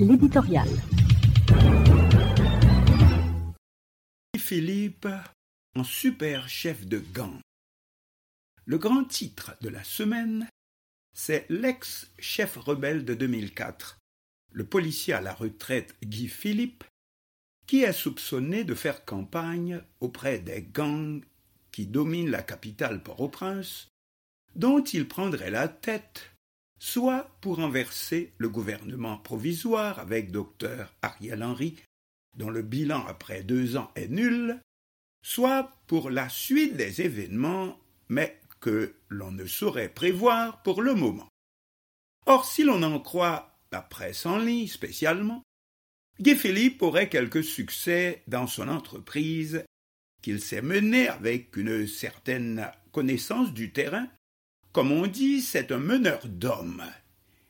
l'éditorial. Philippe en super chef de gang. Le grand titre de la semaine, c'est l'ex-chef rebelle de 2004, le policier à la retraite Guy Philippe, qui est soupçonné de faire campagne auprès des gangs qui dominent la capitale Port-au-Prince, dont il prendrait la tête, soit pour renverser le gouvernement provisoire avec docteur Ariel Henry, dont le bilan après deux ans est nul, soit pour la suite des événements, mais que l'on ne saurait prévoir pour le moment. Or, si l'on en croit la presse en ligne spécialement, Guy Philippe aurait quelques succès dans son entreprise qu'il s'est menée avec une certaine connaissance du terrain. Comme on dit, c'est un meneur d'hommes.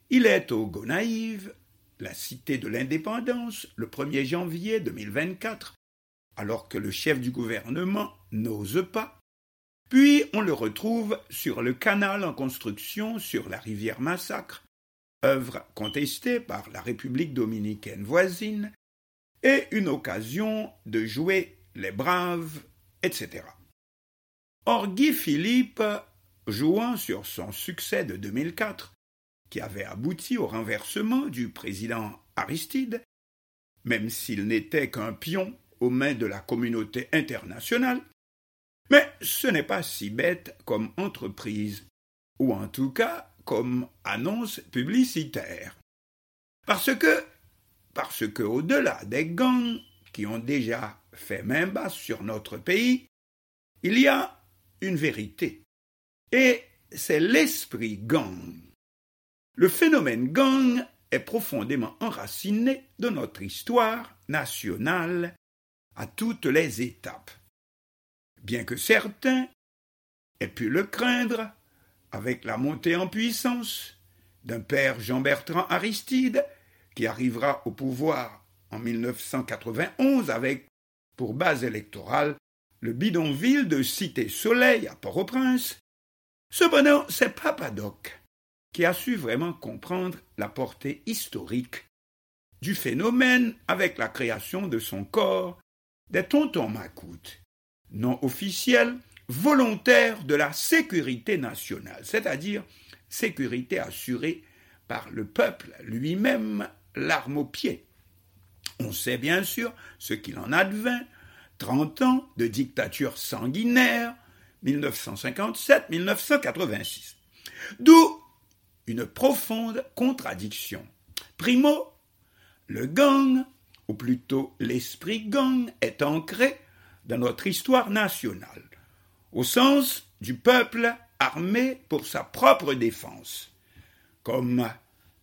Il est au Gonaïve, la cité de l'indépendance, le 1er janvier 2024, alors que le chef du gouvernement n'ose pas. Puis on le retrouve sur le canal en construction sur la rivière Massacre, œuvre contestée par la République dominicaine voisine, et une occasion de jouer les braves, etc. Or Guy Philippe, jouant sur son succès de 2004, qui avait abouti au renversement du président Aristide, même s'il n'était qu'un pion aux mains de la communauté internationale, mais ce n'est pas si bête comme entreprise, ou en tout cas comme annonce publicitaire. Parce que, parce que au-delà des gangs qui ont déjà fait main basse sur notre pays, il y a une vérité. Et c'est l'esprit gang. Le phénomène gang est profondément enraciné dans notre histoire nationale à toutes les étapes. Bien que certains aient pu le craindre, avec la montée en puissance d'un père Jean-Bertrand Aristide, qui arrivera au pouvoir en 1991 avec pour base électorale le bidonville de Cité-Soleil à Port-au-Prince. Cependant, c'est Papadoc qui a su vraiment comprendre la portée historique du phénomène avec la création de son corps des tontons macoutes, non officiels, volontaires de la sécurité nationale, c'est-à-dire sécurité assurée par le peuple lui-même, l'arme au pied. On sait bien sûr ce qu'il en advint, trente ans de dictature sanguinaire, 1957-1986. D'où une profonde contradiction. Primo, le gang ou plutôt l'esprit gang, est ancré dans notre histoire nationale, au sens du peuple armé pour sa propre défense, comme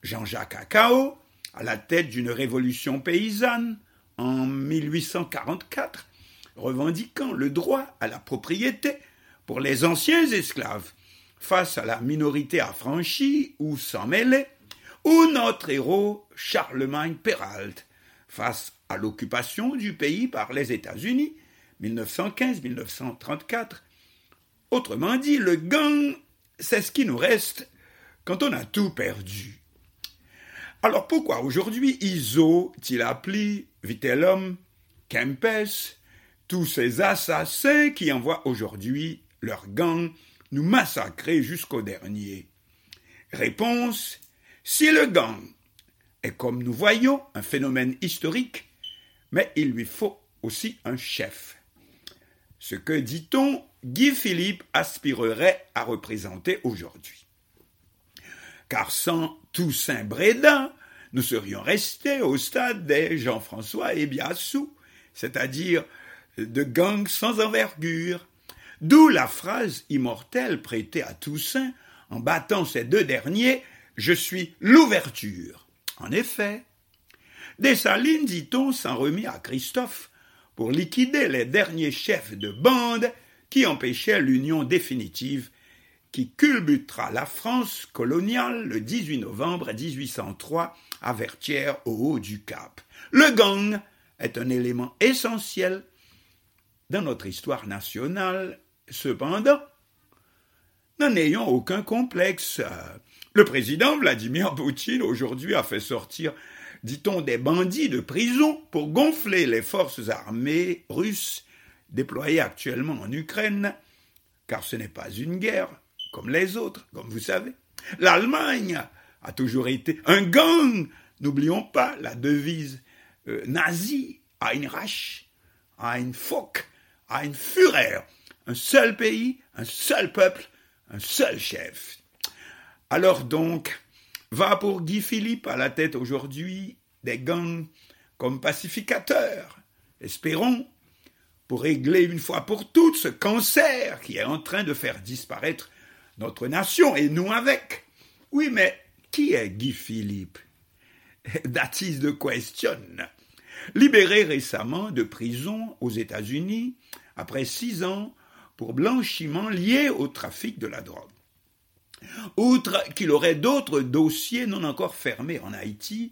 Jean-Jacques Acao, à la tête d'une révolution paysanne en 1844, revendiquant le droit à la propriété pour les anciens esclaves, face à la minorité affranchie ou sans mêler, ou notre héros Charlemagne Perrault, face à l'occupation du pays par les États-Unis, 1915-1934. Autrement dit, le gang, c'est ce qui nous reste quand on a tout perdu. Alors pourquoi aujourd'hui Iso, Tilapli, Vitellum, Kempes, tous ces assassins qui envoient aujourd'hui leur gang nous massacrer jusqu'au dernier Réponse si le gang est comme nous voyons un phénomène historique, mais il lui faut aussi un chef. Ce que, dit-on, Guy Philippe aspirerait à représenter aujourd'hui. Car sans Toussaint Brédin, nous serions restés au stade des Jean-François et Biassou, c'est-à-dire de gangs sans envergure, d'où la phrase immortelle prêtée à Toussaint en battant ces deux derniers Je suis l'ouverture. En effet, Dessalines, dit-on, s'en remit à Christophe pour liquider les derniers chefs de bande qui empêchaient l'union définitive qui culbutera la France coloniale le 18 novembre 1803 à Vertières au haut du Cap. Le gang est un élément essentiel dans notre histoire nationale. Cependant, n'en ayons aucun complexe. Le président Vladimir Poutine aujourd'hui a fait sortir dit-on, des bandits de prison pour gonfler les forces armées russes déployées actuellement en Ukraine, car ce n'est pas une guerre comme les autres, comme vous savez. L'Allemagne a toujours été un gang, n'oublions pas la devise euh, nazie, Ein Reich, ein Volk, ein Führer, un seul pays, un seul peuple, un seul chef. Alors donc, va pour Guy Philippe à la tête aujourd'hui des gangs comme pacificateurs. Espérons, pour régler une fois pour toutes ce cancer qui est en train de faire disparaître notre nation et nous avec. Oui, mais qui est Guy Philippe? That is the question. Libéré récemment de prison aux États-Unis après six ans pour blanchiment lié au trafic de la drogue. Outre qu'il aurait d'autres dossiers non encore fermés en Haïti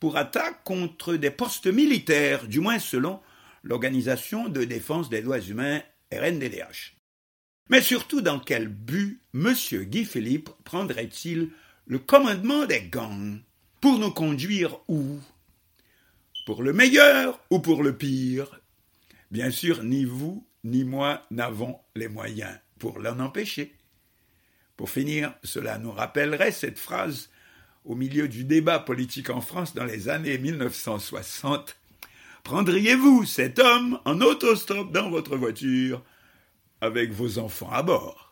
pour attaque contre des postes militaires, du moins selon l'Organisation de défense des droits humains RNDDH. Mais surtout, dans quel but M. Guy Philippe prendrait-il le commandement des gangs Pour nous conduire où? Pour le meilleur ou pour le pire? Bien sûr, ni vous ni moi n'avons les moyens pour l'en empêcher. Pour finir, cela nous rappellerait cette phrase au milieu du débat politique en France dans les années 1960. Prendriez-vous cet homme en autostop dans votre voiture avec vos enfants à bord?